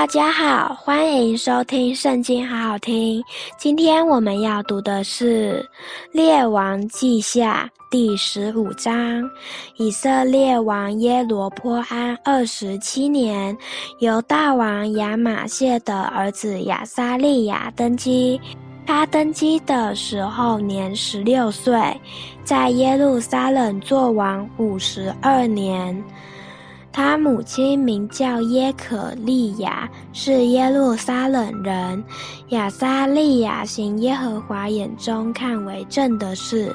大家好，欢迎收听《圣经》，好好听。今天我们要读的是《列王记下》第十五章。以色列王耶罗波安二十七年，犹大王亚玛谢的儿子亚撒利雅登基。他登基的时候年十六岁，在耶路撒冷作王五十二年。他母亲名叫耶可利亚，是耶路撒冷人。亚撒利雅行耶和华眼中看为正的事，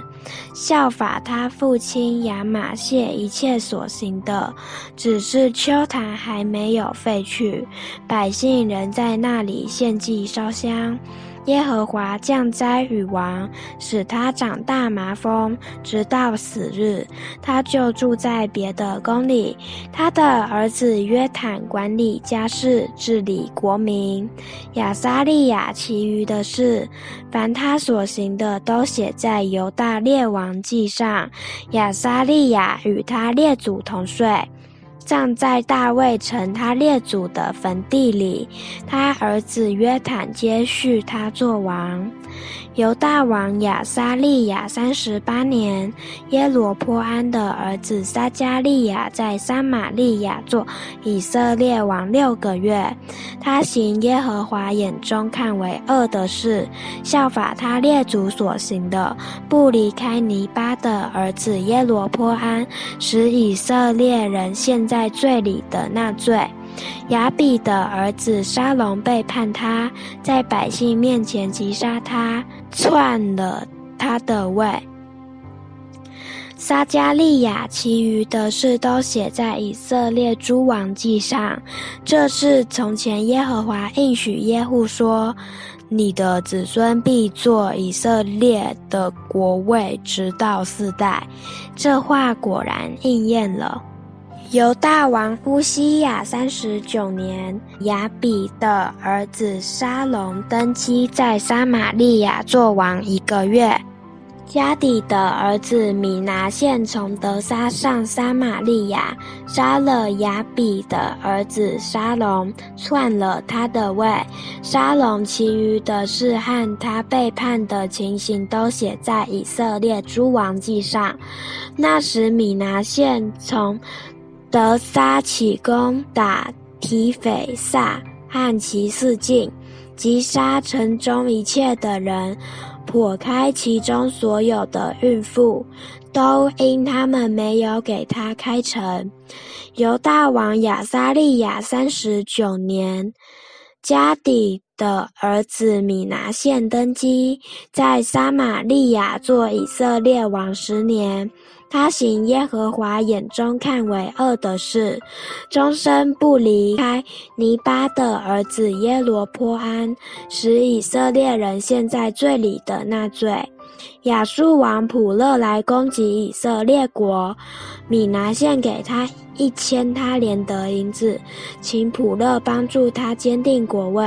效法他父亲亚马谢一切所行的，只是丘坛还没有废去，百姓仍在那里献祭烧香。耶和华降灾与王，使他长大麻风，直到死日。他就住在别的宫里。他的儿子约坦管理家事，治理国民。亚撒利雅其余的事，凡他所行的，都写在犹大列王记上。亚撒利雅与他列祖同睡。葬在大卫城他列祖的坟地里，他儿子约坦接续他做王。犹大王亚撒利雅三十八年，耶罗波安的儿子撒迦利亚在撒玛利亚作以色列王六个月。他行耶和华眼中看为恶的事，效法他列祖所行的，不离开尼巴的儿子耶罗波安，使以色列人陷在罪里的那罪。亚比的儿子沙龙背叛他，在百姓面前击杀他，篡了他的位。撒迦利亚其余的事都写在以色列诸王记上。这是从前耶和华应许耶户说：“你的子孙必作以色列的国位，直到四代。”这话果然应验了。犹大王乌西雅三十九年，亚比的儿子沙龙登基，在撒玛利亚做王一个月。迦底的儿子米拿现从德沙上撒玛利亚，杀了亚比的儿子沙龙，篡了他的位。沙龙其余的事和他背叛的情形，都写在以色列诸王记上。那时米拿现从得撒起攻打提斐萨和其四境，击杀城中一切的人，剖开其中所有的孕妇，都因他们没有给他开城。犹大王亚撒利雅三十九年，加底的儿子米拿现登基，在撒玛利亚做以色列王十年。他行耶和华眼中看为恶的事，终身不离开尼巴的儿子耶罗波安，使以色列人陷在罪里的那罪。亚述王普勒来攻击以色列国，米拿现给他一千他连得银子，请普勒帮助他坚定国位。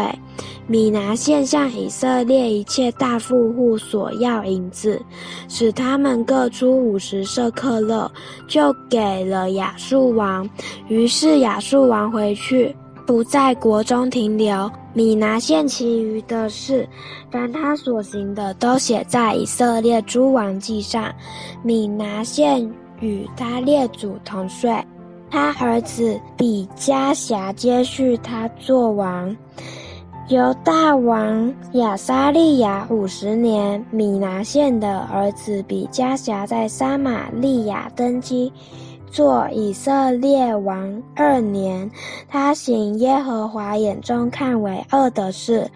米拿现向以色列一切大富户索要银子，使他们各出五十舍克勒，就给了亚述王。于是亚述王回去。不在国中停留。米拿现其余的事，凡他所行的，都写在以色列诸王记上。米拿现与他列祖同睡，他儿子比迦辖接续他作王。由大王亚撒利雅五十年，米拿现的儿子比迦辖在撒玛利亚登基。作以色列王二年，他行耶和华眼中看为恶的事，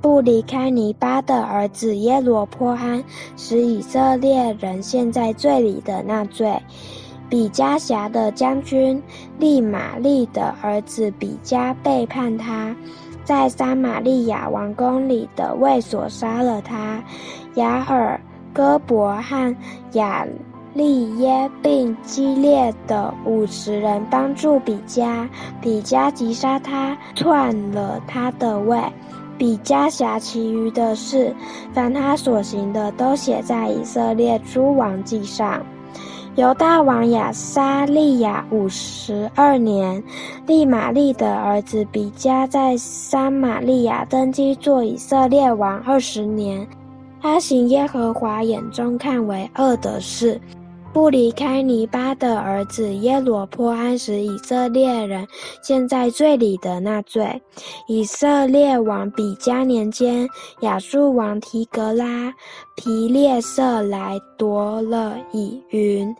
不离开尼巴的儿子耶罗波安，使以色列人陷在罪里的那罪。比加辖的将军利玛利的儿子比加背叛他，在撒玛利亚王宫里的卫所杀了他。雅尔、哥伯和亚。利耶并激烈的五十人帮助比加，比加击杀他，篡了他的位。比加辖其余的事，凡他所行的，都写在以色列诸王记上。犹大王亚撒利雅五十二年，利玛利的儿子比加在撒玛利亚登基做以色列王二十年。他行耶和华眼中看为恶的事。不离开尼巴的儿子耶罗波安使以色列人陷在罪里的那罪。以色列王比加年间，亚述王提格拉皮列色来夺了以云、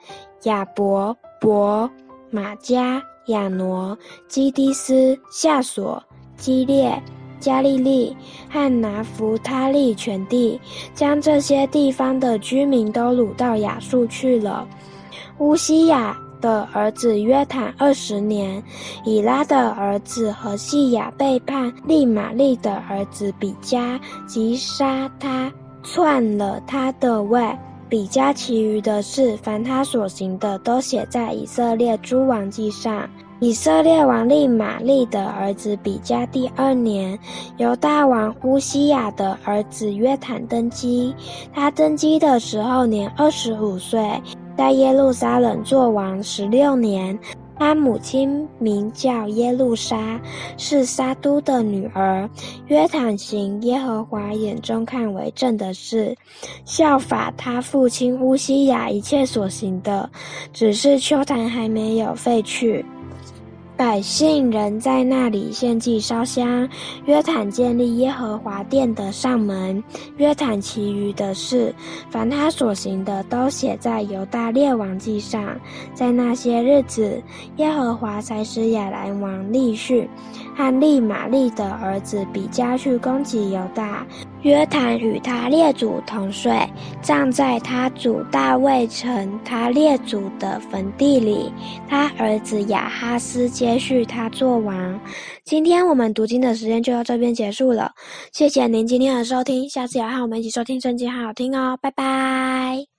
亚伯、伯、马加、亚挪、基低斯、夏索、基列。加利利和拿弗他利全地，将这些地方的居民都掳到亚述去了。乌西雅的儿子约坦二十年，以拉的儿子何细亚背叛利玛利的儿子比加，击杀他，篡了他的位。比加其余的事，凡他所行的，都写在以色列诸王记上。以色列王利玛利的儿子比加第二年，犹大王乌西雅的儿子约坦登基。他登基的时候年二十五岁，在耶路撒冷作王十六年。他母亲名叫耶路撒，是撒督的女儿。约坦行耶和华眼中看为正的事，效法他父亲乌西雅一切所行的，只是秋坛还没有废去。百姓仍在那里献祭烧香。约坦建立耶和华殿的上门。约坦其余的事，凡他所行的，都写在犹大列王记上。在那些日子，耶和华才使亚兰王利汛和利玛利的儿子比加去攻击犹大。约坦与他列祖同睡，葬在他祖大卫城他列祖的坟地里。他儿子亚哈斯接续他做王。今天我们读经的时间就到这边结束了，谢谢您今天的收听，下次也要和我们一起收听圣经，好好听哦，拜拜。